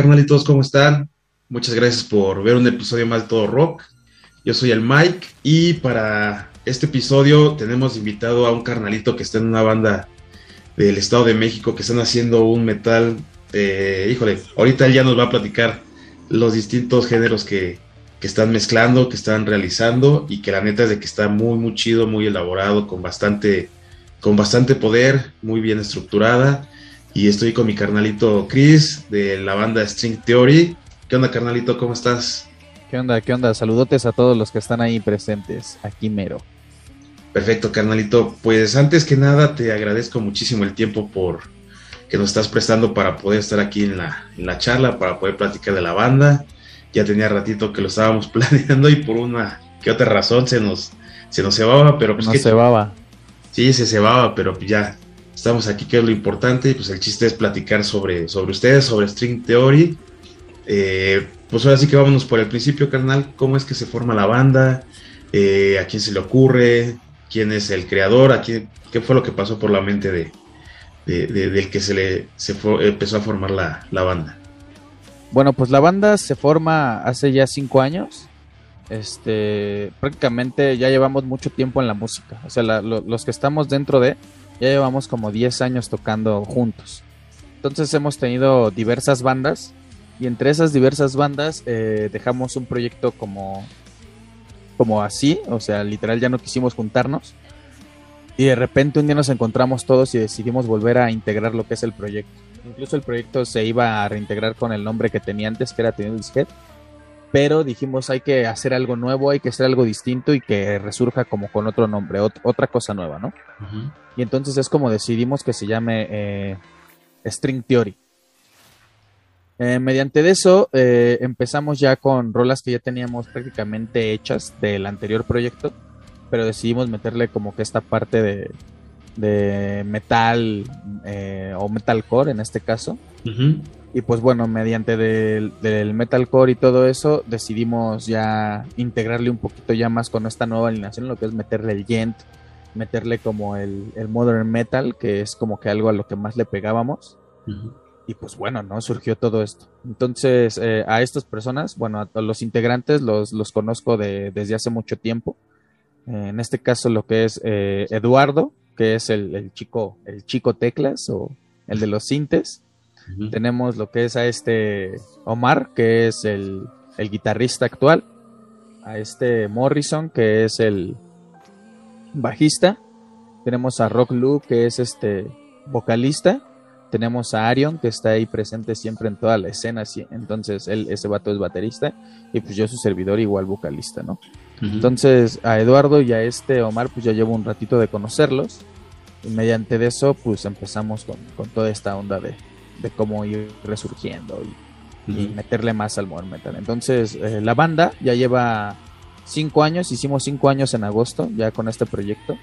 ¿Qué onda, carnalitos? ¿Cómo están? Muchas gracias por ver un episodio más de Todo Rock. Yo soy el Mike y para este episodio tenemos invitado a un carnalito que está en una banda del Estado de México que están haciendo un metal. Eh, híjole, ahorita él ya nos va a platicar los distintos géneros que, que están mezclando, que están realizando y que la neta es de que está muy, muy chido, muy elaborado, con bastante, con bastante poder, muy bien estructurada. Y estoy con mi carnalito Chris de la banda String Theory. ¿Qué onda, carnalito? ¿Cómo estás? ¿Qué onda? ¿Qué onda? Saludotes a todos los que están ahí presentes, aquí mero. Perfecto, carnalito. Pues antes que nada te agradezco muchísimo el tiempo por que nos estás prestando para poder estar aquí en la, en la charla, para poder platicar de la banda ya tenía ratito que lo estábamos planeando y por una que otra razón se nos, se nos cebaba, pero pues... No se cebaba. Sí, se cebaba, pero ya estamos aquí, que es lo importante, y pues el chiste es platicar sobre, sobre ustedes, sobre String Theory. Eh, pues ahora sí que vámonos por el principio, carnal, cómo es que se forma la banda, eh, a quién se le ocurre, quién es el creador, a quién, qué fue lo que pasó por la mente de, del que se le se empezó a formar la, la banda. Bueno, pues la banda se forma hace ya cinco años. Este, prácticamente ya llevamos mucho tiempo en la música. O sea, los que estamos dentro de, ya llevamos como 10 años tocando juntos. Entonces hemos tenido diversas bandas y entre esas diversas bandas eh, dejamos un proyecto como, como así, o sea, literal ya no quisimos juntarnos. Y de repente un día nos encontramos todos y decidimos volver a integrar lo que es el proyecto. Incluso el proyecto se iba a reintegrar con el nombre que tenía antes, que era Tenuis Head. Pero dijimos, hay que hacer algo nuevo, hay que hacer algo distinto y que resurja como con otro nombre, otra cosa nueva, ¿no? Y entonces es como decidimos que se llame eh, String Theory. Eh, mediante eso eh, empezamos ya con rolas que ya teníamos prácticamente hechas del anterior proyecto, pero decidimos meterle como que esta parte de, de metal eh, o metalcore en este caso. Y pues bueno, mediante del, metalcore y todo eso, decidimos ya integrarle un poquito ya más con esta nueva alineación, lo que es meterle el gent, meterle como el, modern metal, que es como que algo a lo que más le pegábamos. Y pues bueno, ¿no? Surgió todo esto. Entonces, eh, a estas personas, bueno, a los integrantes los, los conozco de, desde hace mucho tiempo. en este caso, lo que es eh, Eduardo, que es el, chico, el chico teclas o el de los sintes. Tenemos lo que es a este Omar, que es el, guitarrista actual. A este Morrison, que es el bajista. Tenemos a Rock Lou, que es este vocalista. Tenemos a Arion, que está ahí presente siempre en toda la escena. Entonces, él, ese vato es baterista. Y pues yo, su servidor, igual vocalista, ¿no? Entonces, a Eduardo y a este Omar, pues ya llevo un ratito de conocerlos. Y mediante de eso, pues empezamos con, toda esta onda de, cómo ir resurgiendo y, meterle más al modern metal. Entonces, eh, la banda ya lleva cinco años, hicimos cinco años en agosto ya con este proyecto.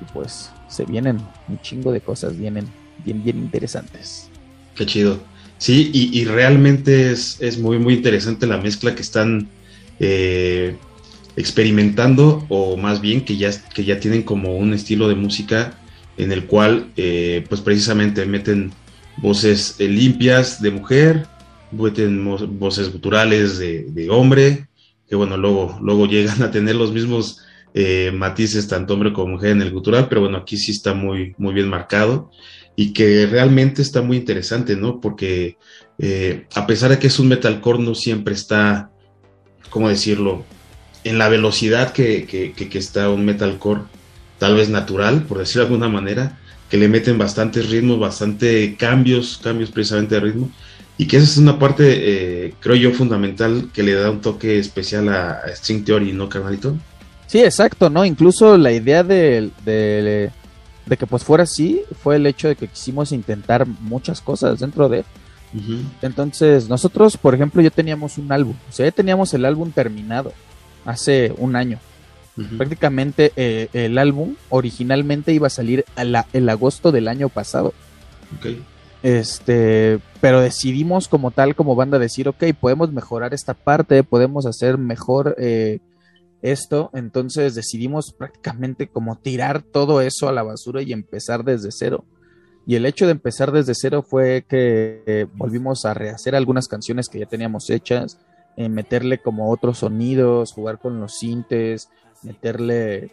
Y pues se vienen un chingo de cosas, vienen bien, bien interesantes. Qué chido. Sí, y, realmente es, es, muy, muy interesante la mezcla que están eh, experimentando, o más bien que ya, que ya tienen como un estilo de música en el cual eh, pues precisamente meten voces eh, limpias de mujer, voces guturales de, hombre, que bueno, luego, luego llegan a tener los mismos eh, matices tanto hombre como mujer en el gutural, pero bueno, aquí sí está muy, muy bien marcado y que realmente está muy interesante, ¿no? Porque a pesar de que es un metalcore, no siempre está, ¿cómo decirlo?, en la velocidad que, que, que está un metalcore tal vez natural, por decirlo de alguna manera, que le meten bastantes ritmos, bastante cambios, cambios precisamente de ritmo, y que esa es una parte, eh, creo yo, fundamental que le da un toque especial a, String Theory, ¿no, carnalito? Sí, exacto, ¿no? Incluso la idea de, de, que pues fuera así fue el hecho de que quisimos intentar muchas cosas dentro de... Entonces, nosotros, por ejemplo, ya teníamos un álbum, o sea, ya teníamos el álbum terminado hace un año. Prácticamente eh, el álbum originalmente iba a salir el agosto del año pasado. Este, pero decidimos como tal, como banda, decir, ok, podemos mejorar esta parte, podemos hacer mejor eh, esto. Entonces decidimos prácticamente como tirar todo eso a la basura y empezar desde cero. Y el hecho de empezar desde cero fue que eh, volvimos a rehacer algunas canciones que ya teníamos hechas, eh, meterle como otros sonidos, jugar con los sintes, meterle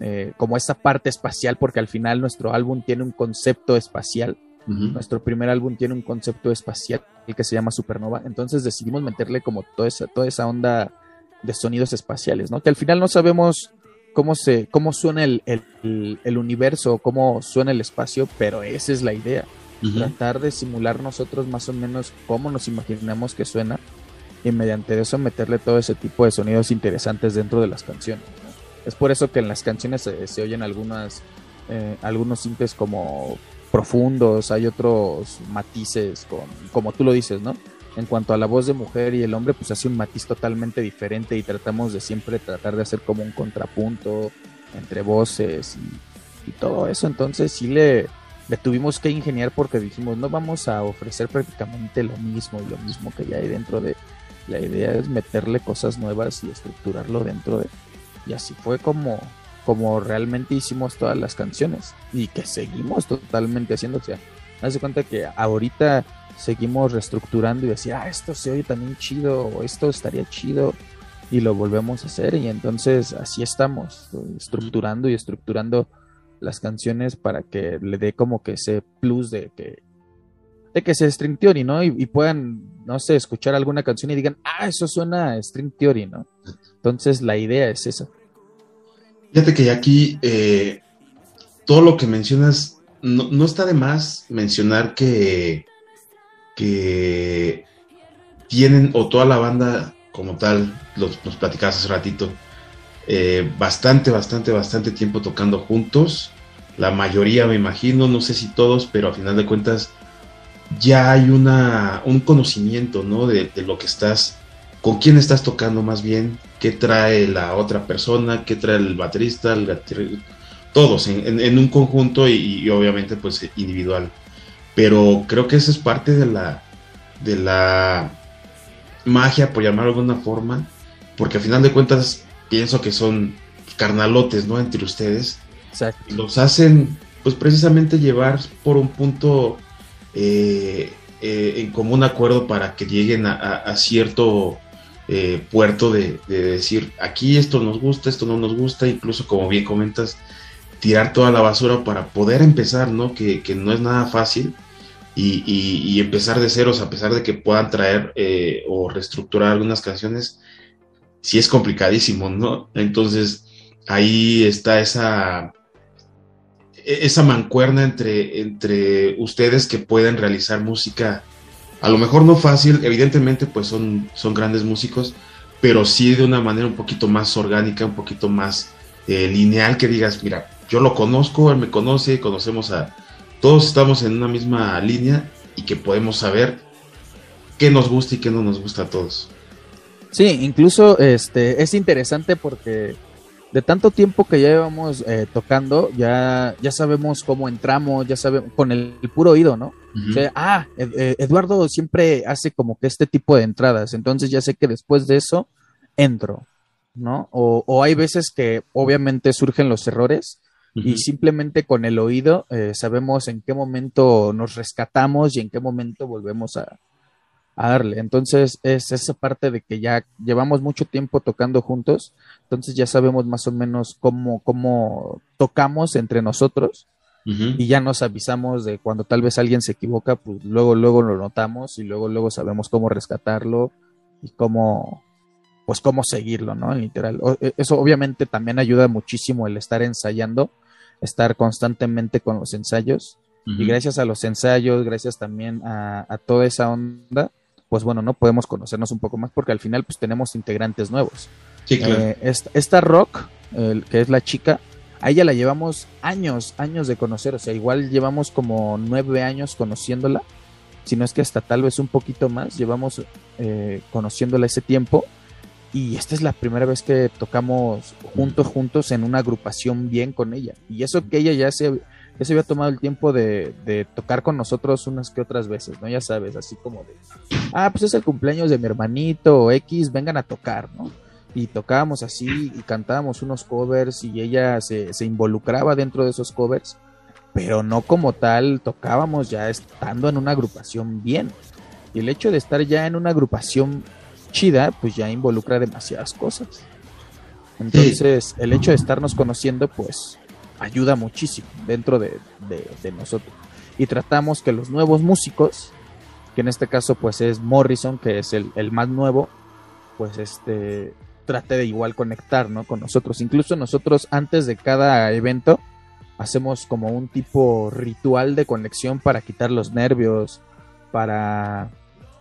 eh, como esa parte espacial, porque al final nuestro álbum tiene un concepto espacial. Nuestro primer álbum tiene un concepto espacial que se llama Supernova. Entonces decidimos meterle como toda esa, toda esa onda de sonidos espaciales, ¿no? Que al final no sabemos cómo se, cómo suena el, el, universo, cómo suena el espacio, pero esa es la idea. Tratar de simular nosotros más o menos cómo nos imaginamos que suena y mediante eso meterle todo ese tipo de sonidos interesantes dentro de las canciones. Es por eso que en las canciones se, oyen algunas, eh, algunos simples como profundos, hay otros matices, con, como tú lo dices, ¿no? en cuanto a la voz de mujer y el hombre, pues hace un matiz totalmente diferente y tratamos de siempre tratar de hacer como un contrapunto entre voces y, todo eso. Entonces sí le, le, tuvimos que ingeniar porque dijimos, no vamos a ofrecer prácticamente lo mismo y lo mismo que ya hay dentro de... La idea es meterle cosas nuevas y estructurarlo dentro de... Y así fue como, como realmente hicimos todas las canciones y que seguimos totalmente haciendo. O sea, hace cuenta que ahorita seguimos reestructurando y decir, ah, esto se oye también chido, o esto estaría chido, y lo volvemos a hacer. Y entonces así estamos, estructurando y estructurando las canciones para que le dé como que ese plus de que de que sea string theory, ¿no? Y, puedan, no sé, escuchar alguna canción y digan, ah, eso suena a string theory, ¿no? Entonces la idea es esa. Fíjate que aquí eh, todo lo que mencionas, no, no, está de más mencionar que que tienen, o toda la banda como tal, los, nos platicabas hace ratito, eh, bastante, bastante, bastante tiempo tocando juntos. La mayoría, me imagino, no sé si todos, pero a final de cuentas ya hay una, un conocimiento, ¿no? De, lo que estás, con quién estás tocando más bien, qué trae la otra persona, qué trae el baterista, el todos en, un conjunto y, obviamente pues individual pero creo que eso es parte de la, de la magia, por llamarlo de alguna forma, porque al final de cuentas pienso que son carnalotes, ¿no? Entre ustedes. Exacto. Y los hacen, pues precisamente llevar por un punto eh, eh, en común acuerdo para que lleguen a, cierto eh, puerto de, decir, aquí esto nos gusta, esto no nos gusta, incluso como bien comentas, tirar toda la basura para poder empezar, ¿no? Que, que no es nada fácil y, empezar de ceros, a pesar de que puedan traer eh, o reestructurar algunas canciones, sí es complicadísimo, ¿no? Entonces ahí está esa, esa mancuerna entre, entre ustedes que pueden realizar música, a lo mejor no fácil, evidentemente pues son, son grandes músicos, pero sí de una manera un poquito más orgánica, un poquito más eh, lineal, que digas, mira, yo lo conozco, él me conoce, conocemos a, todos estamos en una misma línea y que podemos saber qué nos gusta y qué no nos gusta a todos. Sí, incluso este es interesante porque de tanto tiempo que ya llevamos eh, tocando, ya, ya sabemos cómo entramos, ya sabemos, con el, puro oído, ¿no? ah, eh, Eduardo siempre hace como que este tipo de entradas, entonces ya sé que después de eso entro, ¿no? O, o hay veces que obviamente surgen los errores y simplemente con el oído eh, sabemos en qué momento nos rescatamos y en qué momento volvemos a, darle. Entonces es esa parte de que ya llevamos mucho tiempo tocando juntos, entonces ya sabemos más o menos cómo, cómo tocamos entre nosotros y ya nos avisamos de cuando tal vez alguien se equivoca, pues luego, luego lo notamos y luego, luego sabemos cómo rescatarlo y cómo, pues cómo seguirlo, ¿no? Literal. E, eso obviamente también ayuda muchísimo el estar ensayando estar constantemente con los ensayos. Y gracias a los ensayos, gracias también a, toda esa onda, pues bueno, no podemos conocernos un poco más porque al final pues tenemos integrantes nuevos. Eh, esta, Rock, que es la chica, a ella la llevamos años, años de conocer, o sea, igual llevamos como nueve años conociéndola, si no es que hasta tal vez un poquito más, llevamos eh, conociéndola ese tiempo y esta es la primera vez que tocamos juntos, juntos en una agrupación bien con ella. Y eso que ella ya se, se había tomado el tiempo de, tocar con nosotros unas que otras veces, ¿no? Ya sabes, así como de, ah, pues es el cumpleaños de mi hermanito X, vengan a tocar, ¿no? Y tocábamos así y cantábamos unos covers y ella se, se involucraba dentro de esos covers. pero no como tal tocábamos ya estando en una agrupación bien. Y el hecho de estar ya en una agrupación chida, pues ya involucra demasiadas cosas. Entonces, el hecho de estarnos conociendo, pues ayuda muchísimo dentro de, nosotros. Y tratamos que los nuevos músicos, que en este caso pues es Morrison, que es el, el más nuevo, pues este trate de igual conectar ¿no? con nosotros. Incluso nosotros antes de cada evento hacemos como un tipo ritual de conexión para quitar los nervios, para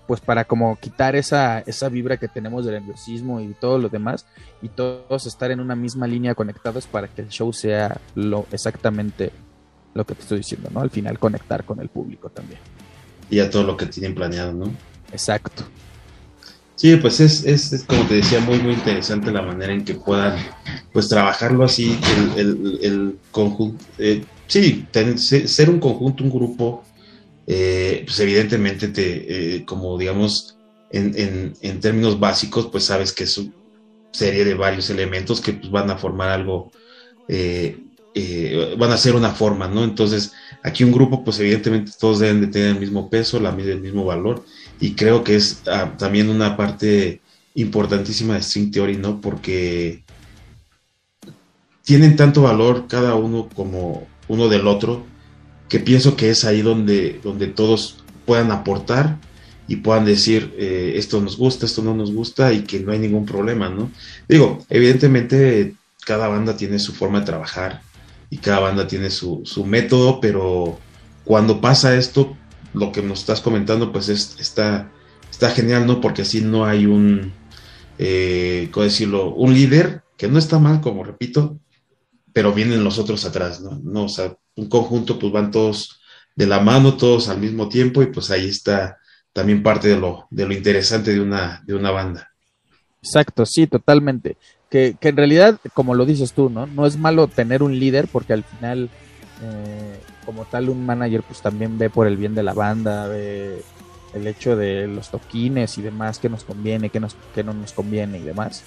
pues para como quitar esa, esa vibra que tenemos del nerviosismo y todo lo demás y todos estar en una misma línea conectados para que el show sea lo exactamente lo que te estoy diciendo, ¿no? Al final conectar con el público también. Y a todo lo que tienen planeado, ¿no? Exacto. Sí, pues es, es, como te decía, muy, muy interesante la manera en que puedan, pues, trabajarlo así, el, el, conjunto, eh, sí, ser un conjunto, un grupo, eh, pues evidentemente te, eh, como digamos, en, en, términos básicos, pues sabes que es una serie de varios elementos que pues, van a formar algo, van a ser una forma, ¿no? Entonces, aquí un grupo, pues evidentemente todos deben de tener el mismo peso, el mismo valor y creo que es ah, también una parte importantísima de String Theory, ¿no? Porque tienen tanto valor cada uno como uno del otro, que pienso que es ahí donde, donde todos puedan aportar y puedan decir eh, esto nos gusta, esto no nos gusta y que no hay ningún problema, ¿no? Digo, evidentemente cada banda tiene su forma de trabajar y cada banda tiene su, su método, pero cuando pasa esto, lo que nos estás comentando, pues es, está, está genial, ¿no? Porque así no hay un, eh, ¿cómo decirlo? Un líder, que no está mal, como repito, pero vienen los otros atrás, ¿no? no o sea, un conjunto, pues van todos de la mano, todos al mismo tiempo, y pues ahí está también parte de lo, de lo interesante de una, de una banda. Exacto, sí, totalmente. Que, que en realidad, como lo dices tú, ¿no? No es malo tener un líder porque al final eh, como tal un manager pues también ve por el bien de la banda, ve el hecho de los toquines y demás, que nos conviene, que, nos, no nos conviene y demás.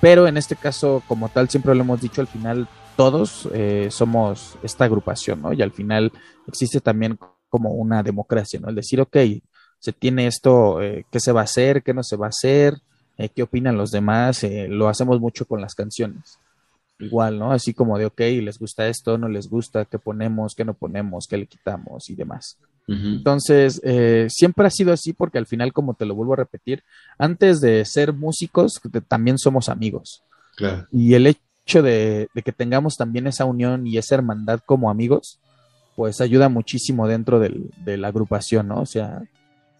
Pero en este caso, como tal, siempre lo hemos dicho, al final todos eh, somos esta agrupación, ¿no? Y al final existe también como una democracia, ¿no? El decir, ok, se tiene esto, eh, ¿qué se va a hacer? ¿Qué no se va a hacer? Eh, ¿Qué opinan los demás? lo hacemos mucho con las canciones igual, ¿no? Así como de, ok, les gusta esto, no les gusta, qué ponemos, qué no ponemos, qué le quitamos y demás. Entonces, eh, siempre ha sido así porque al final, como te lo vuelvo a repetir, antes de ser músicos, también somos amigos. Y el hecho de, que tengamos también esa unión y esa hermandad como amigos, pues ayuda muchísimo dentro de la agrupación, ¿no? O sea,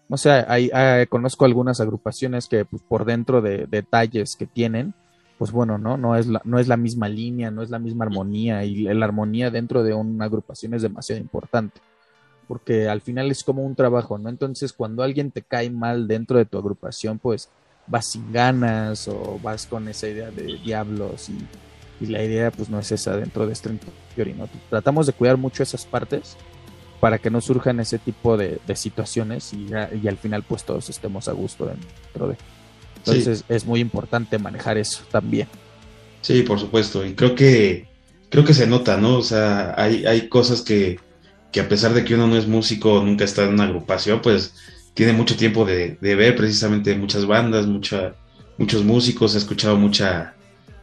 no sé, hay, conozco algunas agrupaciones que pues, por dentro de detalles que tienen, pues bueno, ¿no? No es, la, no es la misma línea, no es la misma armonía y la armonía dentro de una agrupación es demasiado importante porque al final es como un trabajo, ¿no? Entonces cuando alguien te cae mal dentro de tu agrupación, pues vas sin ganas o vas con esa idea de diablos y, la idea pues no es esa dentro de Strength Theory, ¿no? Tratamos de cuidar mucho esas partes para que no surjan ese tipo de, situaciones y, y, al final pues todos estemos a gusto dentro de... Entonces es muy importante manejar eso también. Sí, por supuesto. Y creo que creo que se nota, ¿no? O sea, hay, hay cosas que, que a pesar de que uno no es músico, nunca está en una agrupación, pues tiene mucho tiempo de, ver precisamente muchas bandas, mucha, muchos músicos, ha escuchado mucha,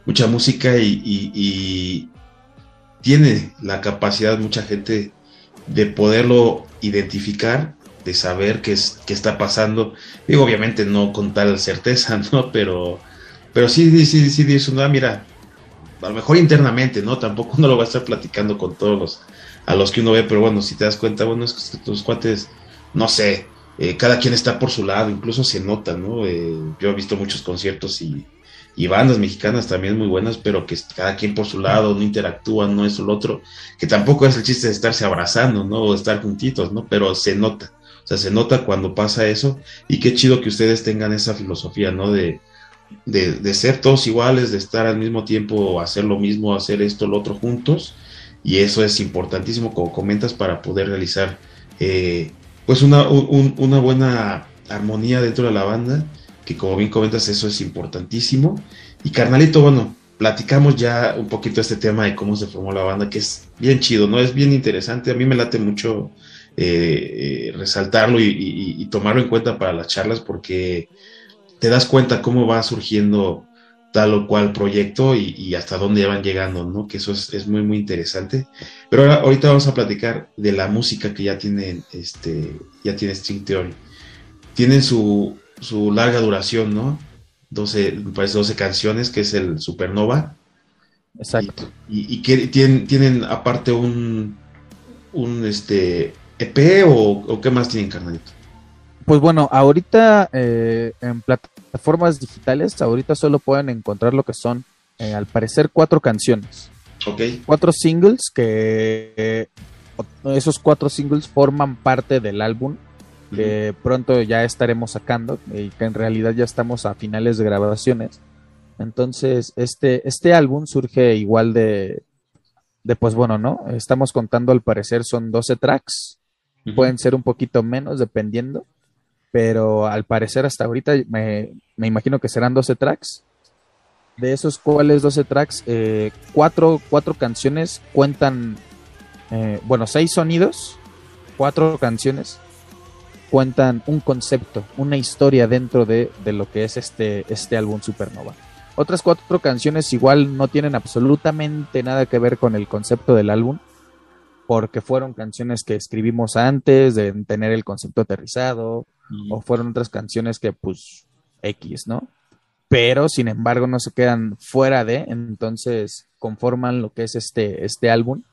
mucha música y, y, tiene la capacidad mucha gente de poderlo identificar de saber qué, es, qué está pasando. Digo, obviamente no con tal certeza, ¿no? Pero, pero sí, sí, sí, dice uno, ah, mira, a lo mejor internamente, ¿no? Tampoco uno lo va a estar platicando con todos los, a los que uno ve, pero bueno, si te das cuenta, bueno, es que tus cuates, no sé, eh, cada quien está por su lado, incluso se nota, ¿no? Eh, yo he visto muchos conciertos y, y bandas mexicanas también muy buenas, pero que cada quien por su lado, no interactúan, no es lo otro, que tampoco es el chiste de estarse abrazando, ¿no? O estar juntitos, ¿no? Pero se nota. O sea, se nota cuando pasa eso y qué chido que ustedes tengan esa filosofía, ¿no? De, de, ser todos iguales, de estar al mismo tiempo, hacer lo mismo, hacer esto, lo otro juntos. Y eso es importantísimo, como comentas, para poder realizar eh, pues una, una buena armonía dentro de la banda, que como bien comentas, eso es importantísimo. Y carnalito, bueno, platicamos ya un poquito este tema de cómo se formó la banda, que es bien chido, ¿no? Es bien interesante. A mí me late mucho eh, eh, resaltarlo y, tomarlo en cuenta para las charlas porque te das cuenta cómo va surgiendo tal o cual proyecto y, hasta dónde van llegando, ¿no? Que eso es, muy, muy interesante. Pero ahora, ahorita vamos a platicar de la música que ya tienen, este, ya tiene String Theory. Tienen su, su larga duración, ¿no? 12, parece 12 canciones, que es el Supernova. Exacto. Y, que tienen, tienen aparte un, un este, EP o, qué más tienen, carnalito. Pues bueno, ahorita eh, en plataformas digitales, ahorita solo pueden encontrar lo que son, eh, al parecer, cuatro canciones. Ok. Cuatro singles que eh, esos cuatro singles forman parte del álbum que pronto ya estaremos sacando y que en realidad ya estamos a finales de grabaciones. Entonces, este, este álbum surge igual de, de, pues bueno, ¿no? Estamos contando al parecer son 12 tracks, pueden ser un poquito menos dependiendo, pero al parecer hasta ahorita me, imagino que serán 12 tracks. De esos cuales 12 tracks, eh, cuatro, cuatro, canciones cuentan, eh, bueno, seis sonidos, cuatro canciones cuentan un concepto, una historia dentro de, lo que es este, este álbum Supernova. Otras cuatro canciones igual no tienen absolutamente nada que ver con el concepto del álbum, porque fueron canciones que escribimos antes de tener el concepto aterrizado, o fueron otras canciones que pues X, ¿no? Pero sin embargo no se quedan fuera de, entonces conforman lo que es este, este álbum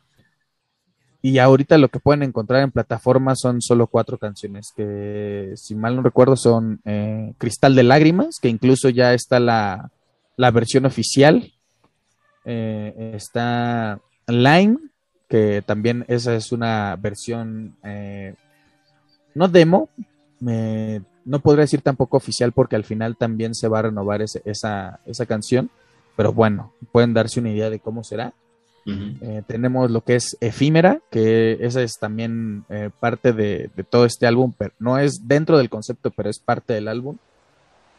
y ahorita lo que pueden encontrar en plataformas son solo cuatro canciones, que si mal no recuerdo son eh, Cristal de Lágrimas, que incluso ya está la, versión oficial. Eh, está Line, que también esa es una versión, eh, no demo, no podría decir tampoco oficial porque al final también se va a renovar esa, esa canción, pero bueno, pueden darse una idea de cómo será. Eh, tenemos lo que es Efímera, que esa es también eh, parte de, todo este álbum, pero no es dentro del concepto, pero es parte del álbum.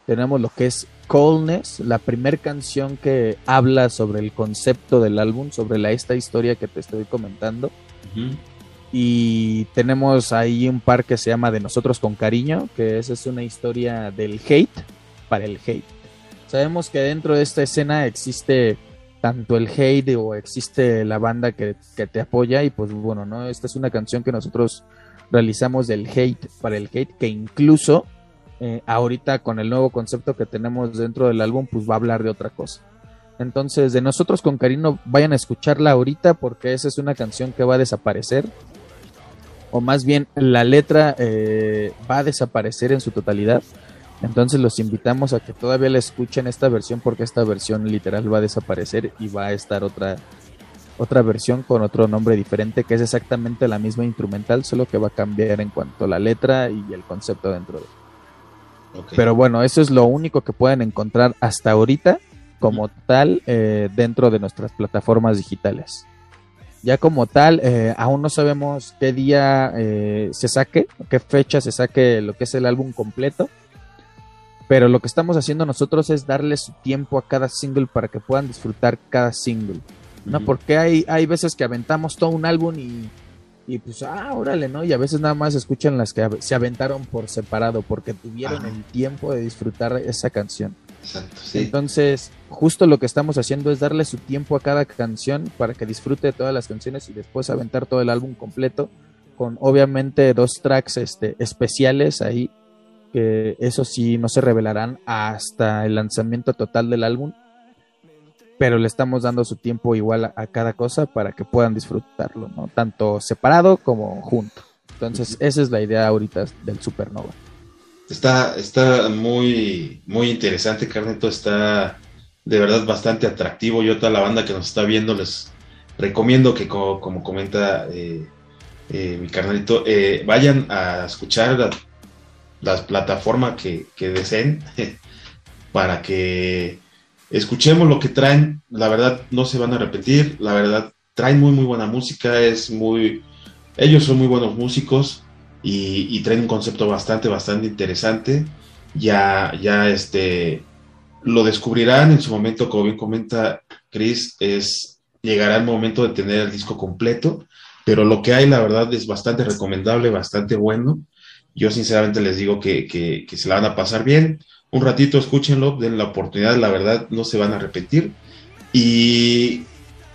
Tenemos lo que es Coldness, la primera canción que habla sobre el concepto del álbum, sobre la, esta historia que te estoy comentando. Y tenemos ahí un par que se llama De Nosotros con Cariño, que esa es una historia del hate para el hate. Sabemos que dentro de esta escena existe tanto el hate o existe la banda que, te apoya y pues bueno, ¿no? Esta es una canción que nosotros realizamos del hate para el hate que incluso eh, ahorita con el nuevo concepto que tenemos dentro del álbum pues va a hablar de otra cosa. Entonces de nosotros con cariño vayan a escucharla ahorita porque esa es una canción que va a desaparecer o más bien la letra eh, va a desaparecer en su totalidad entonces los invitamos a que todavía la escuchen esta versión porque esta versión literal va a desaparecer y va a estar otra otra versión con otro nombre diferente que es exactamente la misma instrumental, solo que va a cambiar en cuanto a la letra y el concepto dentro de. Pero bueno, eso es lo único que pueden encontrar hasta ahorita como tal eh, dentro de nuestras plataformas digitales. Ya como tal, eh, aún no sabemos qué día eh, se saque, qué fecha se saque lo que es el álbum completo pero lo que estamos haciendo nosotros es darle su tiempo a cada single para que puedan disfrutar cada single. ¿no? Porque hay, hay veces que aventamos todo un álbum y, y pues, ah, órale, ¿no? Y a veces nada más escuchan las que se aventaron por separado porque tuvieron el tiempo de disfrutar esa canción. Exacto, sí. Entonces, justo lo que estamos haciendo es darle su tiempo a cada canción para que disfrute de todas las canciones y después aventar todo el álbum completo con obviamente dos tracks este, especiales ahí que eso sí no se revelarán hasta el lanzamiento total del álbum, pero le estamos dando su tiempo igual a, cada cosa para que puedan disfrutarlo, ¿no? Tanto separado como junto. Entonces, esa es la idea ahorita del Supernova. Está, está muy, muy interesante, Carneto, está de verdad bastante atractivo. Yo toda la banda que nos está viendo les recomiendo que como, comenta eh, eh, mi carnalito, eh, vayan a escuchar las plataformas que, deseen para que escuchemos lo que traen. La verdad, no se van a repetir. La verdad, traen muy, muy buena música. Es muy. Ellos son muy buenos músicos y, traen un concepto bastante, bastante interesante. Ya, ya este. Lo descubrirán en su momento, como bien comenta Chris, es llegará el momento de tener el disco completo, pero lo que hay, la verdad, es bastante recomendable, bastante bueno. Yo sinceramente les digo que, que, se la van a pasar bien. Un ratito escúchenlo, den la oportunidad, la verdad, no se van a repetir. Y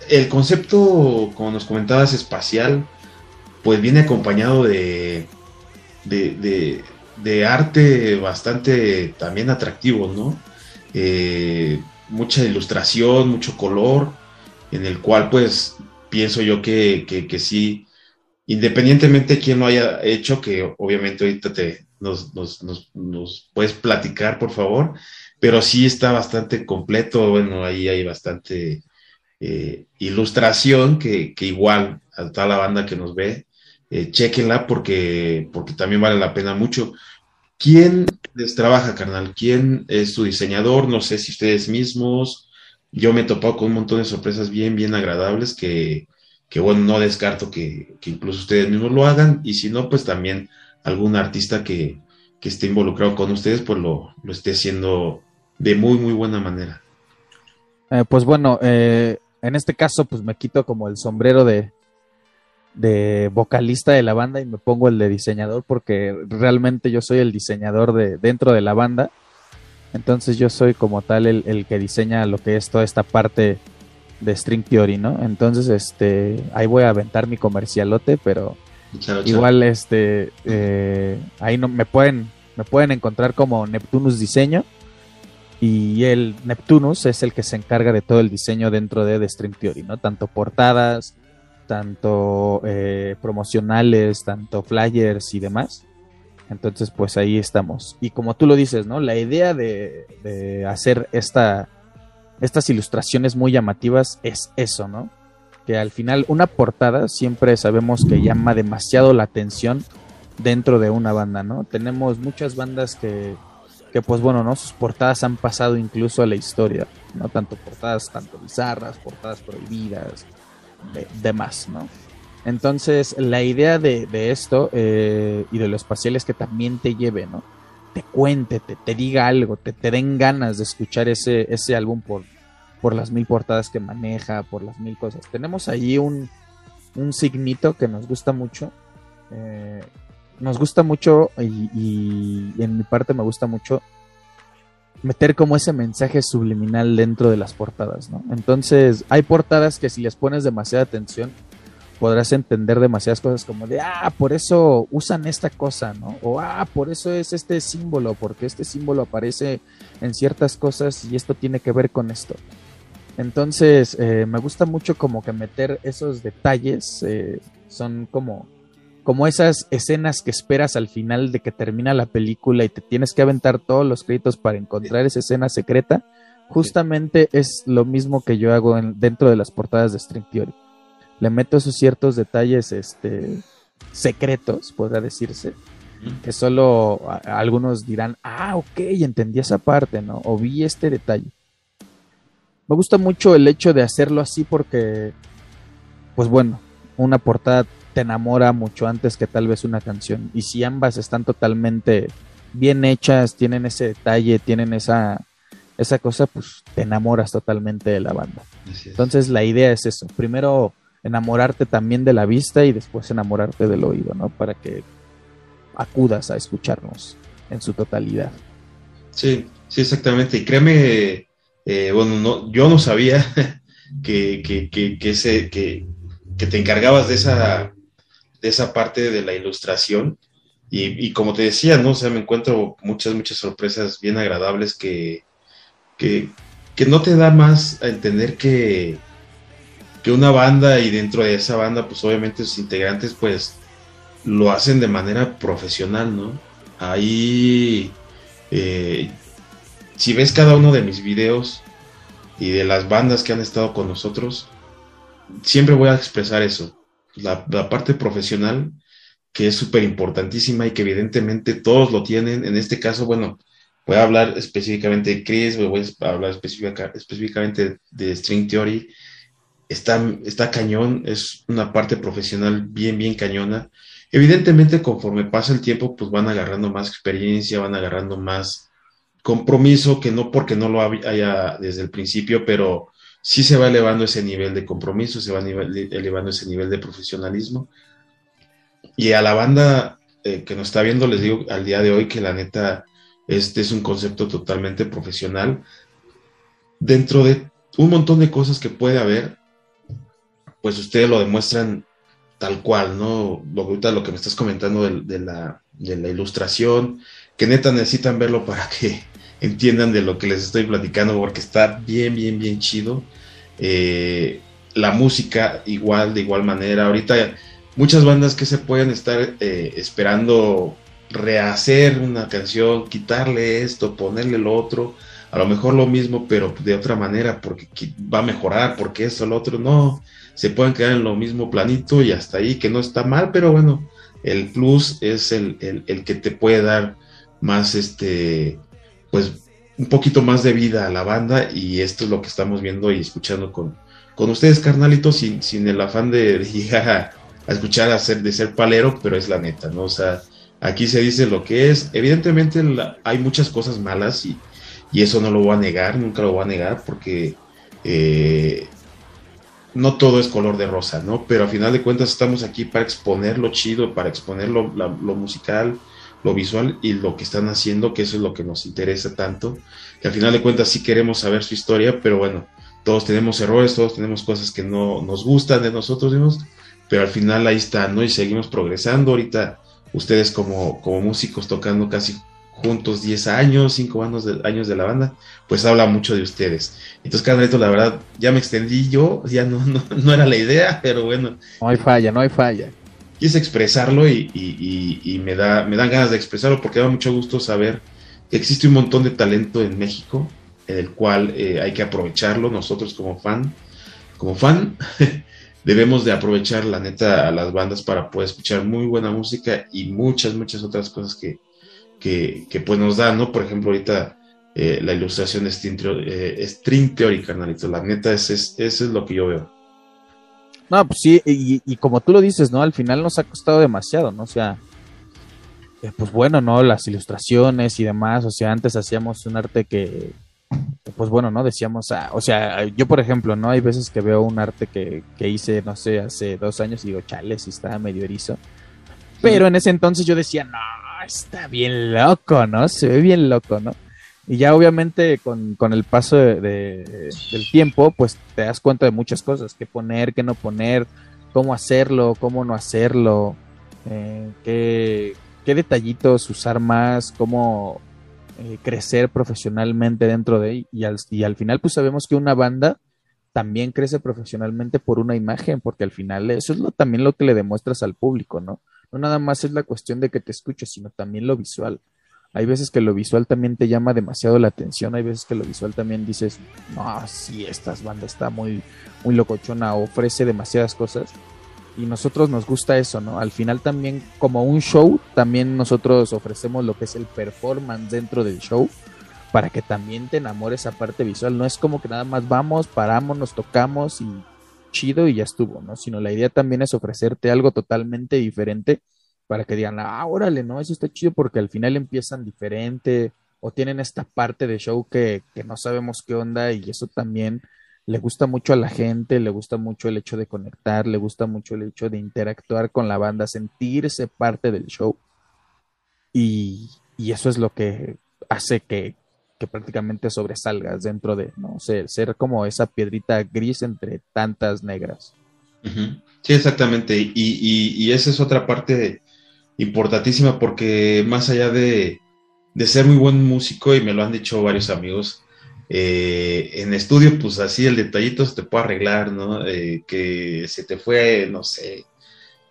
el concepto, como nos comentabas, espacial, pues viene acompañado de, de, de, arte bastante también atractivo, ¿no? Eh, mucha ilustración, mucho color, en el cual pues pienso yo que, que, sí, independientemente de quién lo haya hecho, que obviamente ahorita te, nos, nos, nos, puedes platicar, por favor, pero sí está bastante completo, bueno, ahí hay bastante eh, ilustración que, igual a toda la banda que nos ve, eh, chequenla porque, porque también vale la pena mucho. ¿Quién les trabaja, carnal? ¿Quién es su diseñador? No sé si ustedes mismos. Yo me he topado con un montón de sorpresas bien, bien agradables que, que bueno, no descarto que, que, incluso ustedes mismos lo hagan. Y si no, pues también algún artista que, que esté involucrado con ustedes, pues lo, lo, esté haciendo de muy, muy buena manera. Eh, pues bueno, eh, en este caso, pues me quito como el sombrero de, de vocalista de la banda y me pongo el de diseñador porque realmente yo soy el diseñador de dentro de la banda. Entonces yo soy como tal el, que diseña lo que es toda esta parte de String Theory, ¿no? Entonces, este, ahí voy a aventar mi comercialote, pero igual, este, eh, ahí no me pueden, me pueden encontrar como Neptunus Diseño y el Neptunus es el que se encarga de todo el diseño dentro de, String Theory, ¿no? Tanto portadas, tanto eh, promocionales, tanto flyers y demás. Entonces, pues ahí estamos. Y como tú lo dices, ¿no? La idea de, hacer esta, estas ilustraciones muy llamativas es eso, ¿no? Que al final una portada siempre sabemos que llama demasiado la atención dentro de una banda, ¿no? Tenemos muchas bandas que, que pues bueno, ¿no? Sus portadas han pasado incluso a la historia, ¿no? Tanto portadas, tanto bizarras, portadas prohibidas, de, más, ¿no? Entonces, la idea de, esto eh, y de lo espacial es que también te lleve, ¿no? Te cuente, te, diga algo, te, te, den ganas de escuchar ese, ese álbum por, por las mil portadas que maneja, por las mil cosas. Tenemos ahí un, un signito que nos gusta mucho. Eh, nos gusta mucho y, y, en mi parte me gusta mucho meter como ese mensaje subliminal dentro de las portadas, ¿no? Entonces, hay portadas que si les pones demasiada atención, podrás entender demasiadas cosas como de, ah, por eso usan esta cosa, ¿no? O, ah, por eso es este símbolo, porque este símbolo aparece en ciertas cosas y esto tiene que ver con esto. Entonces, eh, me gusta mucho como que meter esos detalles, eh, son como como esas escenas que esperas al final de que termina la película y te tienes que aventar todos los créditos para encontrar esa escena secreta, justamente es lo mismo que yo hago dentro de las portadas de String Theory. Le meto esos ciertos detalles este, secretos, podría decirse, que solo algunos dirán, ah, ok, entendí esa parte, ¿no? O vi este detalle. Me gusta mucho el hecho de hacerlo así porque, pues bueno, una portada te enamora mucho antes que tal vez una canción. Y si ambas están totalmente bien hechas, tienen ese detalle, tienen esa, esa cosa, pues te enamoras totalmente de la banda. Entonces la idea es eso. Primero enamorarte también de la vista y después enamorarte del oído, ¿no? Para que acudas a escucharnos en su totalidad. Sí, sí, exactamente. Y créeme, eh, bueno, no, yo no sabía que, que, que, que, que, que te encargabas de esa de esa parte de la ilustración. Y, como te decía, ¿no? O sea, me encuentro muchas, muchas sorpresas bien agradables que, que, no te da más a entender que, que una banda y dentro de esa banda, pues obviamente sus integrantes, pues lo hacen de manera profesional, ¿no? Ahí, eh, si ves cada uno de mis videos y de las bandas que han estado con nosotros, siempre voy a expresar eso la, parte profesional, que es súper importantísima y que evidentemente todos lo tienen. En este caso, bueno, voy a hablar específicamente de Chris, voy a hablar específicamente de String Theory. Está, está cañón, es una parte profesional bien, bien cañona. Evidentemente, conforme pasa el tiempo, pues van agarrando más experiencia, van agarrando más compromiso, que no porque no lo haya desde el principio, pero sí se va elevando ese nivel de compromiso, se va elevando ese nivel de profesionalismo. Y a la banda eh, que nos está viendo, les digo al día de hoy que la neta, este es un concepto totalmente profesional. Dentro de un montón de cosas que puede haber, pues ustedes lo demuestran tal cual, ¿no? Lo, lo que me estás comentando de, la, de la ilustración, que neta necesitan verlo para que entiendan de lo que les estoy platicando, porque está bien, bien, bien chido. Eh, la música igual, de igual manera. Ahorita muchas bandas que se pueden estar eh, esperando rehacer una canción, quitarle esto, ponerle lo otro, a lo mejor lo mismo, pero de otra manera, porque va a mejorar, porque esto, lo otro, no, se pueden quedar en lo mismo planito y hasta ahí, que no está mal, pero bueno, el plus es el, el que te puede dar más este pues un poquito más de vida a la banda y esto es lo que estamos viendo y escuchando con, con ustedes, carnalitos, sin, sin el afán de, llegar a, escuchar a ser, de ser palero, pero es la neta, ¿no? O sea, aquí se dice lo que es. Evidentemente hay muchas cosas malas y, y, eso no lo voy a negar, nunca lo voy a negar porque eh, no todo es color de rosa, ¿no? Pero a final de cuentas estamos aquí para exponer lo chido, para exponer lo, lo musical, lo visual y lo que están haciendo, que eso es lo que nos interesa tanto, que al final de cuentas sí queremos saber su historia, pero bueno, todos tenemos errores, todos tenemos cosas que no nos gustan de nosotros mismos, pero al final ahí está, ¿no? Y seguimos progresando. Ahorita ustedes como, como músicos tocando casi juntos 10 años, 5 años de, años de la banda, pues habla mucho de ustedes. Entonces, Carneto, la verdad, ya me extendí yo, ya no, no, no era la idea, pero bueno. No hay falla, no hay falla quise expresarlo y, me, da, me dan ganas de expresarlo porque da mucho gusto saber que existe un montón de talento en México, en el cual eh, hay que aprovecharlo nosotros como fan. Como fan, debemos de aprovechar la neta a las bandas para poder escuchar muy buena música y muchas, muchas otras cosas que, que, pues nos dan, ¿no? Por ejemplo, ahorita eh, la ilustración de String, eh, String Theory, carnalito. La neta, es, es, eso es lo que yo veo. No, pues sí, y, como tú lo dices, ¿no? Al final nos ha costado demasiado, ¿no? O sea, eh, pues bueno, ¿no? Las ilustraciones y demás, o sea, antes hacíamos un arte que, pues bueno, ¿no? Decíamos, ah, o sea, yo por ejemplo, ¿no? Hay veces que veo un arte que, que hice, no sé, hace dos años y digo, chale, si está medio erizo. Pero en ese entonces yo decía, no, está bien loco, ¿no? Se ve bien loco, ¿no? Y ya obviamente con, con el paso de, del tiempo, pues te das cuenta de muchas cosas, qué poner, qué no poner, cómo hacerlo, cómo no hacerlo, eh, qué, qué, detallitos usar más, cómo eh, crecer profesionalmente dentro de y al, y al final pues sabemos que una banda también crece profesionalmente por una imagen, porque al final eso es lo, también lo que le demuestras al público, ¿no? No nada más es la cuestión de que te escuches, sino también lo visual. Hay veces que lo visual también te llama demasiado la atención, hay veces que lo visual también dices, no, sí, esta banda está muy, muy locochona, ofrece demasiadas cosas. Y nosotros nos gusta eso, ¿no? Al final también, como un show, también nosotros ofrecemos lo que es el performance dentro del show para que también te enamore esa parte visual. No es como que nada más vamos, paramos, nos tocamos y chido y ya estuvo, ¿no? Sino la idea también es ofrecerte algo totalmente diferente para que digan, ah, órale, no, eso está chido porque al final empiezan diferente o tienen esta parte de show que, que no sabemos qué onda y eso también le gusta mucho a la gente, le gusta mucho el hecho de conectar, le gusta mucho el hecho de interactuar con la banda, sentirse parte del show. Y, y eso es lo que hace que, que, prácticamente sobresalgas dentro de, no sé, ser como esa piedrita gris entre tantas negras. Sí, exactamente. Y, y, esa es otra parte importantísima porque más allá de, ser muy buen músico, y me lo han dicho varios amigos, eh, en estudio, pues así el detallito se te puede arreglar, ¿no? Eh, que se te fue, no sé,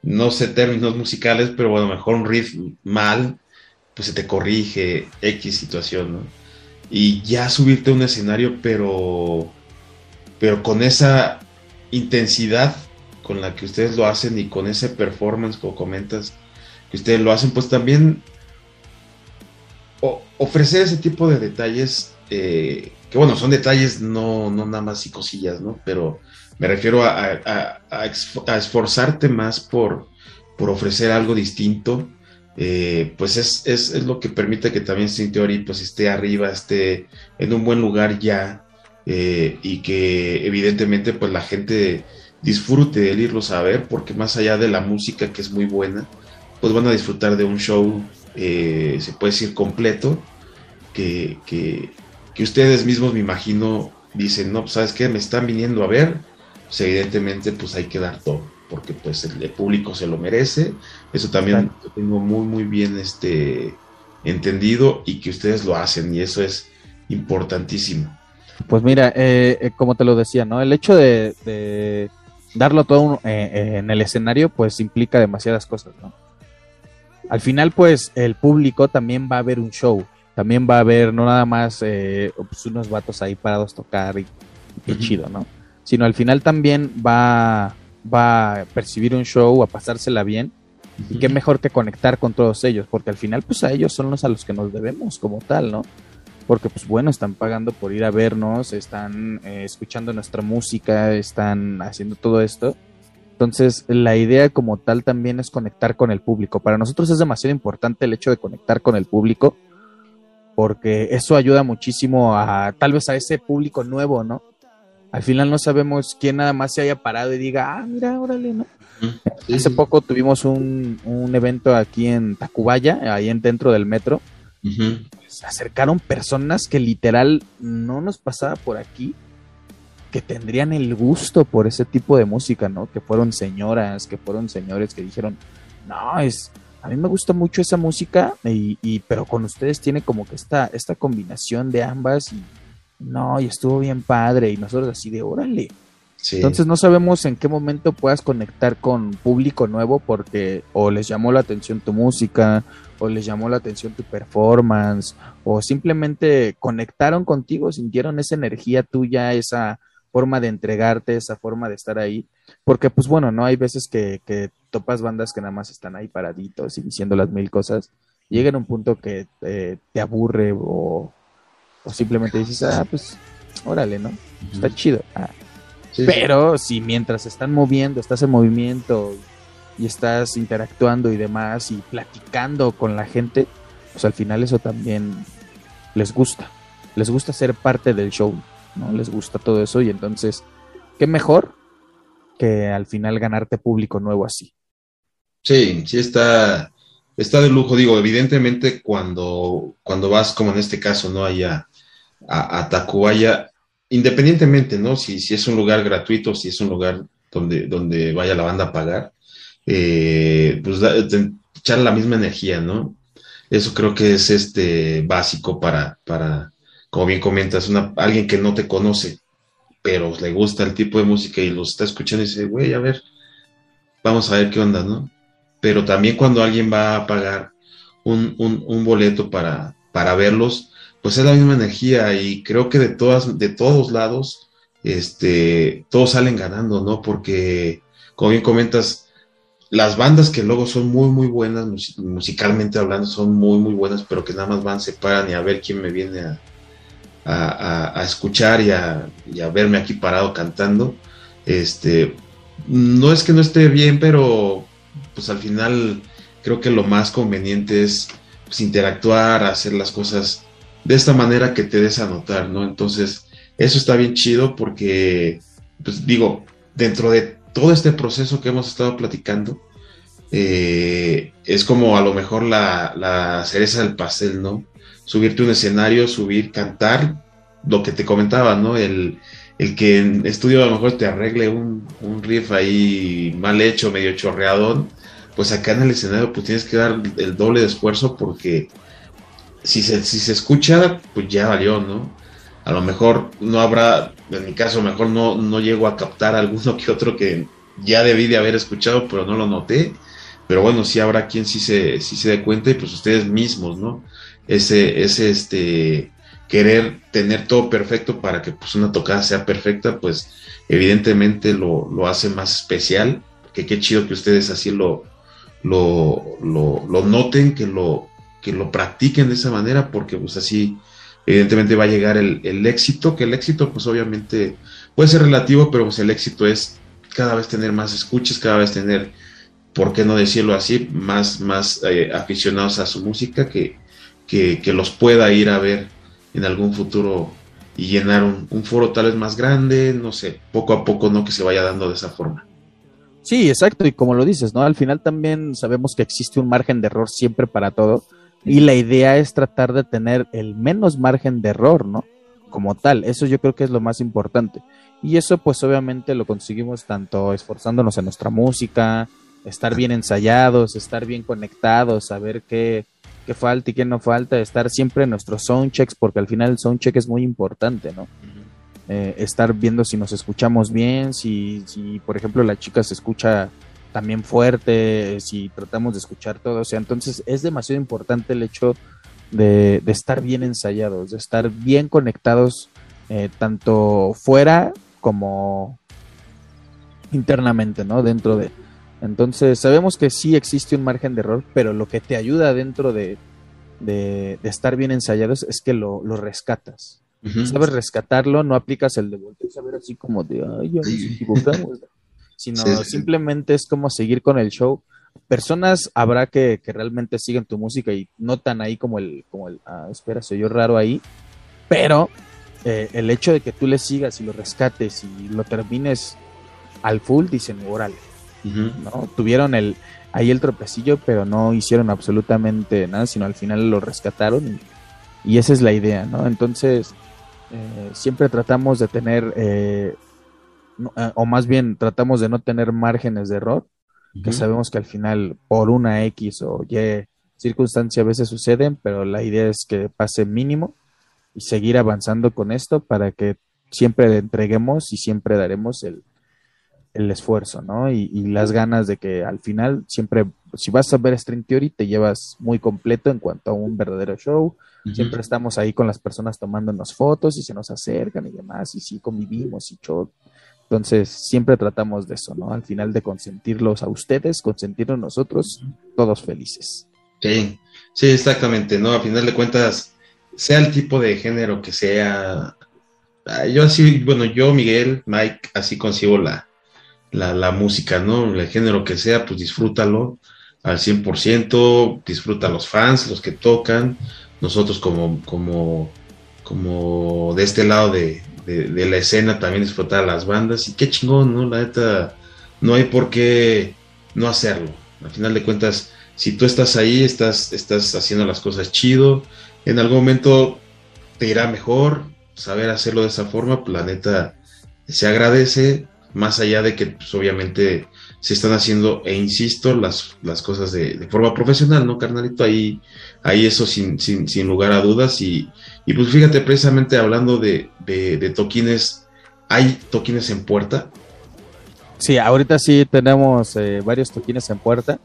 no sé términos musicales, pero bueno, mejor un riff mal, pues se te corrige X situación, ¿no? Y ya subirte a un escenario, pero, pero con esa intensidad con la que ustedes lo hacen y con ese performance, como comentas, ustedes lo hacen, pues también ofrecer ese tipo de detalles, eh, que bueno, son detalles no, no nada más y cosillas, ¿no? Pero me refiero a, esforzarte más por, por ofrecer algo distinto, eh, pues es, es, lo que permite que también Sin Theory pues esté arriba, esté en un buen lugar ya, eh, y que evidentemente pues la gente disfrute el irlos a ver porque más allá de la música que es muy buena, pues van a disfrutar de un show, eh, se puede decir completo, que, que, ustedes mismos me imagino dicen, no, pues sabes qué, me están viniendo a ver, pues evidentemente pues hay que dar todo, porque pues el, público se lo merece, eso también lo tengo muy muy bien este entendido y que ustedes lo hacen y eso es importantísimo. Pues mira, eh, eh, como te lo decía, ¿no? El hecho de, darlo todo eh, en el escenario, pues implica demasiadas cosas, ¿no? Al final, pues el público también va a ver un show, también va a ver no nada más pues, unos vatos ahí parados tocar y qué chido, ¿no? Sino al final también va, va a percibir un show, a pasársela bien. Y qué mejor que conectar con todos ellos, porque al final, pues a ellos son los a los que nos debemos como tal, ¿no? porque pues bueno, están pagando por ir a vernos, están eh, escuchando nuestra música, están haciendo todo esto. Entonces, la idea como tal también es conectar con el público. Para nosotros es demasiado importante el hecho de conectar con el público, porque eso ayuda muchísimo a tal vez a ese público nuevo, ¿no? Al final no sabemos quién nada más se haya parado y diga, ah, mira, órale, ¿no? Hace poco tuvimos un, un, evento aquí en Tacubaya, ahí en dentro del metro, se acercaron personas que literal no nos pasaba por aquí, que tendrían el gusto por ese tipo de música, ¿no? Que fueron señoras, que fueron señores que dijeron, no, es, a mí me gusta mucho esa música, y, pero con ustedes tiene como que esta, esta combinación de ambas, y no, y estuvo bien padre, y nosotros así de, órale. Entonces no sabemos en qué momento puedas conectar con público nuevo porque o les llamó la atención tu música o les llamó la atención tu performance, o simplemente conectaron contigo, sintieron esa energía tuya, esa forma de entregarte, esa forma de estar ahí. Porque, pues bueno, no hay veces que, que topas bandas que nada más están ahí paraditos y diciendo las mil cosas. Llega en un punto que eh, te aburre o, simplemente dices, ah, pues, órale, ¿no? Está chido. Ah. Pero si mientras están moviendo, estás en movimiento, y estás interactuando y demás y platicando con la gente, pues al final eso también les gusta. Les gusta ser parte del show, ¿no? Les gusta todo eso y entonces, ¿qué mejor que al final ganarte público nuevo así? Sí, sí está, está de lujo. Digo, evidentemente cuando, cuando vas, como en este caso, ¿no? Allá a, a Tacubaya, independientemente, ¿no? Si, si es un lugar gratuito, si es un lugar donde, donde vaya la banda a pagar, eh, pues echar la misma energía, ¿no? Eso creo que es este básico para, para como bien comentas, una, alguien que no te conoce, pero le gusta el tipo de música y los está escuchando y dice, güey, a ver, vamos a ver qué onda, ¿no? Pero también cuando alguien va a pagar un, un, boleto para, para verlos, pues es la misma energía y creo que de todas, de todos lados, este, todos salen ganando, ¿no? Porque, como bien comentas, las bandas que luego son muy, muy buenas, musicalmente hablando, son muy, muy buenas, pero que nada más van, se paran y a ver quién me viene a, a, escuchar y a, verme aquí parado cantando. Este, no es que no esté bien, pero pues al final creo que lo más conveniente es pues, interactuar, hacer las cosas de esta manera que te des a notar, ¿no? Entonces, eso está bien chido porque, pues digo, dentro de todo este proceso que hemos estado platicando, eh, es como a lo mejor la, cereza del pastel, ¿no? Subirte un escenario, subir, cantar, lo que te comentaba, ¿no? El, que en estudio a lo mejor te arregle un, riff ahí mal hecho, medio chorreadón, pues acá en el escenario pues tienes que dar el doble de esfuerzo porque si se, si se escucha, pues ya valió, ¿no? A lo mejor no habrá, en mi caso, mejor no, no llego a captar alguno que otro que ya debí de haber escuchado, pero no lo noté. Pero bueno, sí habrá quien sí se, sí se dé cuenta y pues ustedes mismos, ¿no? Ese, ese este, querer tener todo perfecto para que pues una tocada sea perfecta, pues evidentemente lo, lo hace más especial, que qué chido que ustedes así lo, lo, lo, lo, noten, que lo, que lo practiquen de esa manera, porque pues así evidentemente va a llegar el, el, éxito, que el éxito pues obviamente puede ser relativo, pero pues el éxito es cada vez tener más escuchas, cada vez tener, por qué no decirlo así, más, más eh, aficionados a su música que, que, los pueda ir a ver en algún futuro y llenar un, un, foro tal vez más grande, no sé, poco a poco, ¿no? Que se vaya dando de esa forma. Sí, exacto, y como lo dices, ¿no? Al final también sabemos que existe un margen de error siempre para todo, y la idea es tratar de tener el menos margen de error, ¿no? Como tal, eso yo creo que es lo más importante. Y eso pues obviamente lo conseguimos tanto esforzándonos en nuestra música, estar bien ensayados, estar bien conectados, saber qué, qué falta y qué no falta, estar siempre en nuestros soundchecks, porque al final el soundcheck es muy importante, ¿no? Eh, estar viendo si nos escuchamos bien, si, si por ejemplo la chica se escucha también fuerte, si tratamos de escuchar todo, o sea, entonces es demasiado importante el hecho de, estar bien ensayados, de estar bien conectados, eh, tanto fuera como internamente, ¿no? Dentro de... Entonces sabemos que sí existe un margen de error, pero lo que te ayuda dentro de, de, estar bien ensayados es que lo, lo rescatas. Sabes rescatarlo, no aplicas el de voltear saber así como de, ay, ya nos equivocamos, sino simplemente es como seguir con el show. Personas habrá que, que, realmente siguen tu música y notan ahí como el, como el, ah, espera, soy yo raro ahí, pero eh, el hecho de que tú le sigas y lo rescates y lo termines al full, dicen, órale, ¿no? Tuvieron el, ahí el tropecillo, pero no hicieron absolutamente nada, sino al final lo rescataron y, y esa es la idea, ¿no? Entonces, eh, siempre tratamos de tener, eh, eh, o más bien tratamos de no tener márgenes de error, que sabemos que al final por una X o Y circunstancia a veces suceden, pero la idea es que pase mínimo y seguir avanzando con esto para que siempre entreguemos y siempre daremos el, el esfuerzo, ¿no? Y, y, las ganas de que al final siempre, si vas a ver String Theory, te llevas muy completo en cuanto a un verdadero show, Siempre estamos ahí con las personas tomándonos fotos y se nos acercan y demás, y sí convivimos y todo. Entonces, siempre tratamos de eso, ¿no? Al final de consentirlos a ustedes, consentirnos nosotros, todos felices. Sí, sí, exactamente, ¿no? A final de cuentas, sea el tipo de género que sea, yo así, bueno, yo, Miguel, Mike, así concibo la, la, la música, ¿no? El género que sea, pues disfrútalo al 100%, disfruta a los fans, los que tocan, nosotros como, como, como de este lado de, la escena también disfrutar a las bandas y qué chingón, ¿no? La neta, no hay por qué no hacerlo. Al final de cuentas, si tú estás ahí, estás, estás haciendo las cosas chido, en algún momento te irá mejor saber hacerlo de esa forma, pues la neta se agradece, más allá de que pues, obviamente se están haciendo, e insisto, las, las cosas de, de, forma profesional, ¿no, carnalito? Ahí, ahí eso sin, sin, sin lugar a dudas. Y, y, pues fíjate, precisamente hablando de, de, toquines, ¿hay toquines en puerta? Sí, ahorita sí tenemos eh, varios toquines en puerta.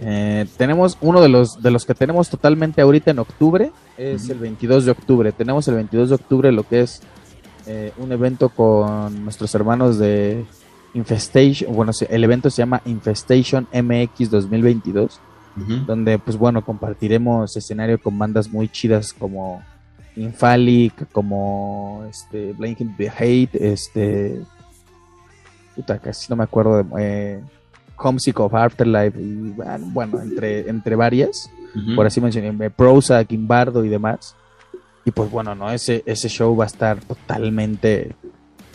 Eh, tenemos uno de los, de los que tenemos totalmente ahorita en octubre, es el 22 de octubre. Tenemos el 22 de octubre lo que es eh, un evento con nuestros hermanos de Infestation, bueno, el evento se llama Infestation MX 2022, donde pues bueno, compartiremos escenario con bandas muy chidas como Infalic, como este Blanking the Hate, este puta, casi no me acuerdo de eh, Homesick of Afterlife y bueno, entre, entre varias, por así mencioné, Prosa, Kimbardo y demás. Y pues bueno, no, ese, ese show va a estar totalmente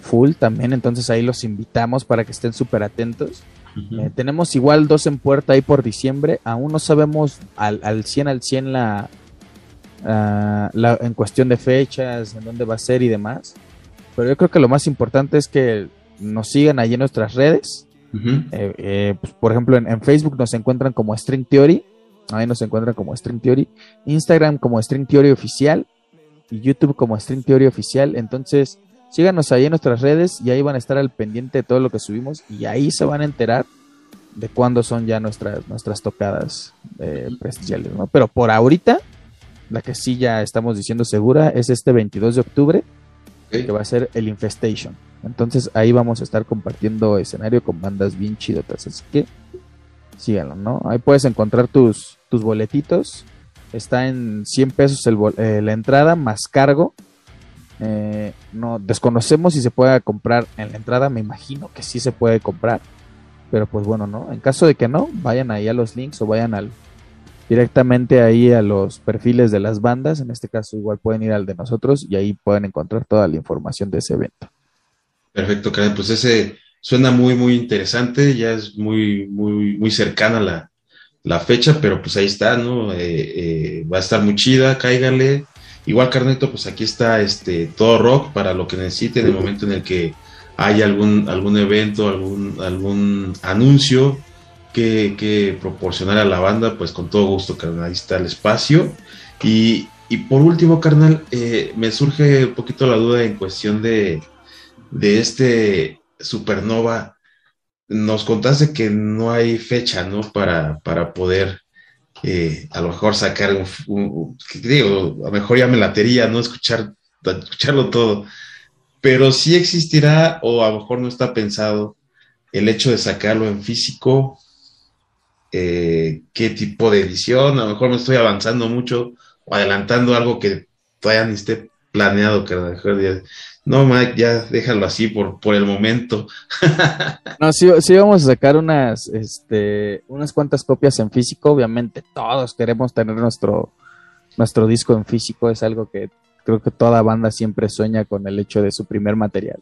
full también, entonces ahí los invitamos para que estén súper atentos. Eh, tenemos igual dos en puerta ahí por diciembre, aún no sabemos al, al 100 al 100 la, ah, la, en cuestión de fechas, en dónde va a ser y demás, pero yo creo que lo más importante es que nos sigan ahí en nuestras redes. Eh, eh, pues, por ejemplo, en, en, Facebook nos encuentran como String Theory, ahí nos encuentran como String Theory, Instagram como String Theory Oficial. Y YouTube como String Theory Oficial, entonces Síganos ahí en nuestras redes y ahí van a estar al pendiente de todo lo que subimos. Y ahí se van a enterar de cuándo son ya nuestras, nuestras tocadas eh, presenciales, ¿no? Pero por ahorita, la que sí ya estamos diciendo segura es este 22 de octubre, que va a ser el Infestation. Entonces ahí vamos a estar compartiendo escenario con bandas bien chidotas, así que síganlo, ¿no? Ahí puedes encontrar tus, tus boletitos. Está en 100 pesos el, eh, la entrada más cargo eh, no desconocemos si se puede comprar en la entrada, me imagino que sí se puede comprar, pero pues bueno, ¿no? En caso de que no, vayan ahí a los links o vayan al directamente ahí a los perfiles de las bandas, en este caso igual pueden ir al de nosotros y ahí pueden encontrar toda la información de ese evento. Perfecto, Karen, pues ese suena muy, muy interesante, ya es muy, muy, muy cercana la, la fecha, pero pues ahí está, ¿no? Eh, eh, va a estar muy chida, cáigale. Igual, Carneto, pues aquí está este todo rock para lo que necesite en el momento en el que hay algún, algún evento, algún, algún anuncio que, proporcionar a la banda, pues con todo gusto, carnal, ahí está el espacio. Y, y por último, carnal, eh, me surge un poquito la duda en cuestión de, de este supernova nos contaste que no hay fecha, ¿no? Para, para poder eh, a lo mejor sacar digo, a lo mejor ya me latería, ¿no? Escuchar, escucharlo todo. Pero sí existirá, o a lo mejor no está pensado, el hecho de sacarlo en físico. Eh, qué tipo de edición, a lo mejor me estoy avanzando mucho o adelantando algo que todavía ni esté planeado, que a lo mejor no, Mike, ya déjalo así por, por el momento. no, sí, sí vamos a sacar unas, este, unas cuantas copias en físico. Obviamente todos queremos tener nuestro, nuestro disco en físico. Es algo que creo que toda banda siempre sueña con el hecho de su primer material.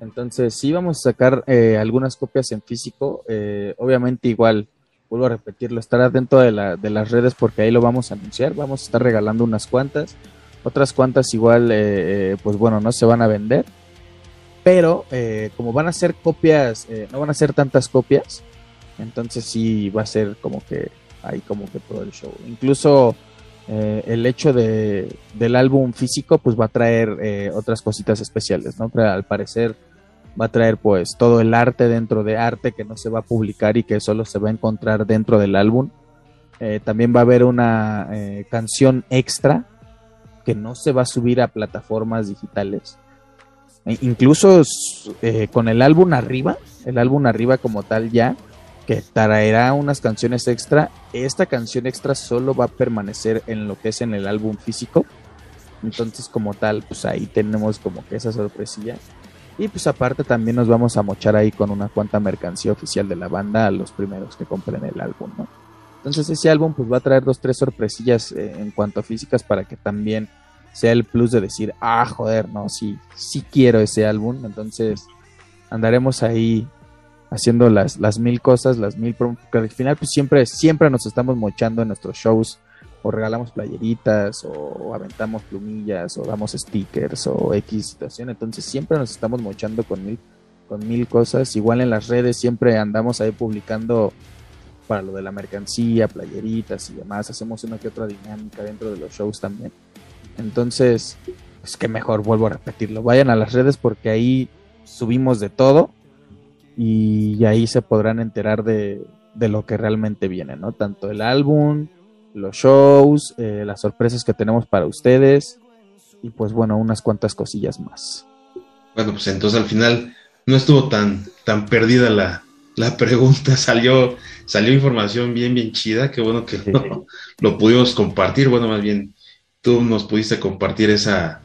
Entonces sí vamos a sacar eh, algunas copias en físico. Eh, obviamente igual, vuelvo a repetirlo, de, la, de las redes porque ahí lo vamos a anunciar. Vamos a estar regalando unas cuantas. Otras cuantas igual, eh, eh, pues bueno, no se van a vender. Pero eh, como van a ser copias, no van a ser tantas copias, entonces sí va a ser como que ahí como que todo el show. Incluso el hecho de, del álbum físico pues va a traer otras cositas especiales, ¿no? Al parecer va a traer pues todo el arte dentro de arte que no se va a publicar y que solo se va a encontrar dentro del álbum. también va a haber una canción extra que no se va a subir a plataformas digitales. E incluso eh, con el álbum arriba, el álbum arriba como tal ya, que traerá unas canciones extra. Esta canción extra solo va a permanecer en lo que es en el álbum físico. Entonces como tal, pues ahí tenemos como que esa sorpresilla. Y pues aparte también nos vamos a mochar ahí con una cuanta mercancía oficial de la banda a los primeros que compren el álbum, ¿no? Entonces ese álbum pues va a traer dos, tres sorpresillas eh, en cuanto a físicas para que también sea el plus de decir, ah, joder, no, sí, sí quiero ese álbum. Entonces andaremos ahí haciendo las, las mil cosas, las mil, porque al final pues siempre, siempre nos estamos mochando en nuestros shows o regalamos playeritas o aventamos plumillas o damos stickers o X situación. Entonces siempre nos estamos mochando con mil, con mil cosas. Igual en las redes siempre andamos ahí publicando para lo de la mercancía, playeritas y demás. Hacemos una que otra dinámica dentro de los shows también. Entonces, pues que mejor, vuelvo a repetirlo. Vayan a las redes porque ahí subimos de todo y ahí se podrán enterar de, lo que realmente viene, ¿no? Tanto el álbum, los shows, eh, las sorpresas que tenemos para ustedes y pues bueno, unas cuantas cosillas más. Bueno, pues entonces al final no estuvo tan, tan perdida la, la pregunta salió, salió información bien, bien chida, qué bueno que lo, pudimos compartir, bueno, más bien tú nos pudiste compartir esa,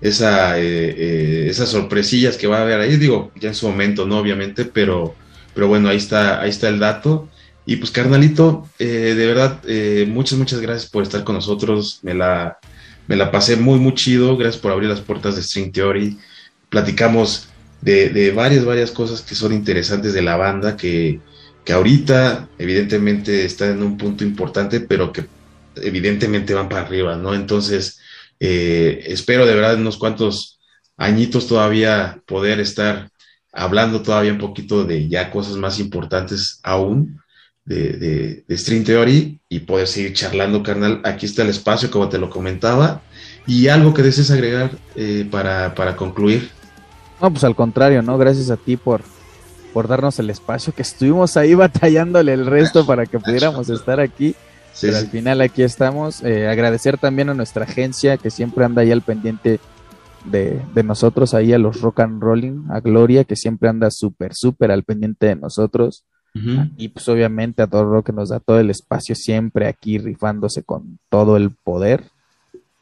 esa, eh, eh, esas sorpresillas que va a haber ahí, digo, ya en su momento, ¿no? Obviamente, pero, pero bueno, ahí está, ahí está el dato. Y pues, carnalito, eh, de verdad, muchas, muchas gracias por estar con nosotros, me la, me la pasé muy, muy chido, gracias por abrir las puertas de String Theory, platicamos de, varias, varias cosas que son interesantes de la banda, que, que ahorita evidentemente está en un punto importante, pero que evidentemente van para arriba, ¿no? Entonces, eh, espero de verdad en unos cuantos añitos todavía poder estar hablando todavía un poquito de ya cosas más importantes aún de, de, String Theory y poder seguir charlando, carnal. Aquí está el espacio, como te lo comentaba. Y algo que desees agregar eh, para, para concluir. No, pues al contrario, ¿no? Gracias a ti por, por darnos el espacio, que estuvimos ahí batallándole el resto para que pudiéramos estar aquí. Pero al final aquí estamos. Eh, agradecer también a nuestra agencia que siempre anda ahí al pendiente de, nosotros, ahí a los Rock and Rolling, a Gloria, que siempre anda súper, súper al pendiente de nosotros. Y pues obviamente a todo lo que nos da todo el espacio siempre aquí rifándose con todo el poder.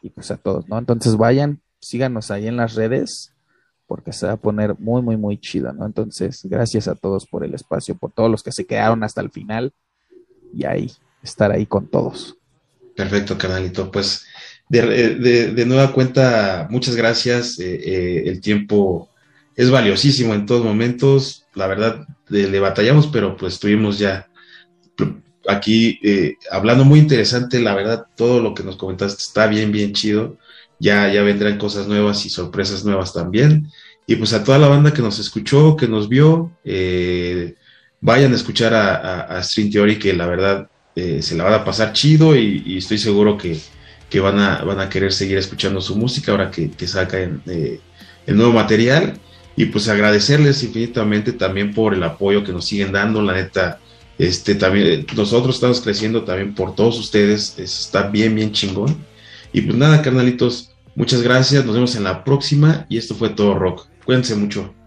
Y pues a todos, ¿no? Entonces vayan, síganos ahí en las redes porque se va a poner muy, muy, muy chida, ¿no? Entonces, gracias a todos por el espacio, por todos los que se quedaron hasta el final. Y ahí, estar ahí con todos. Perfecto, carnalito. Pues de, nueva cuenta, muchas gracias. Eh, eh, el tiempo es valiosísimo en todos momentos. La verdad, le batallamos, pero pues estuvimos ya aquí eh, hablando muy interesante. La verdad, todo lo que nos comentaste está bien, bien chido. Ya, ya vendrán cosas nuevas y sorpresas nuevas también. Y pues a toda la banda que nos escuchó, que nos vio, vayan a escuchar a, a, String Theory, que la verdad se la van a pasar chido y estoy seguro que, que van a, van a querer seguir escuchando su música ahora que, que sacan eh, el nuevo material. Y pues agradecerles infinitamente también por el apoyo que nos siguen dando, la neta. Este, también, nosotros estamos creciendo también por todos ustedes, está bien, bien chingón. Y pues nada, carnalitos, muchas gracias, nos vemos en la próxima y esto fue todo rock. Cuídense mucho.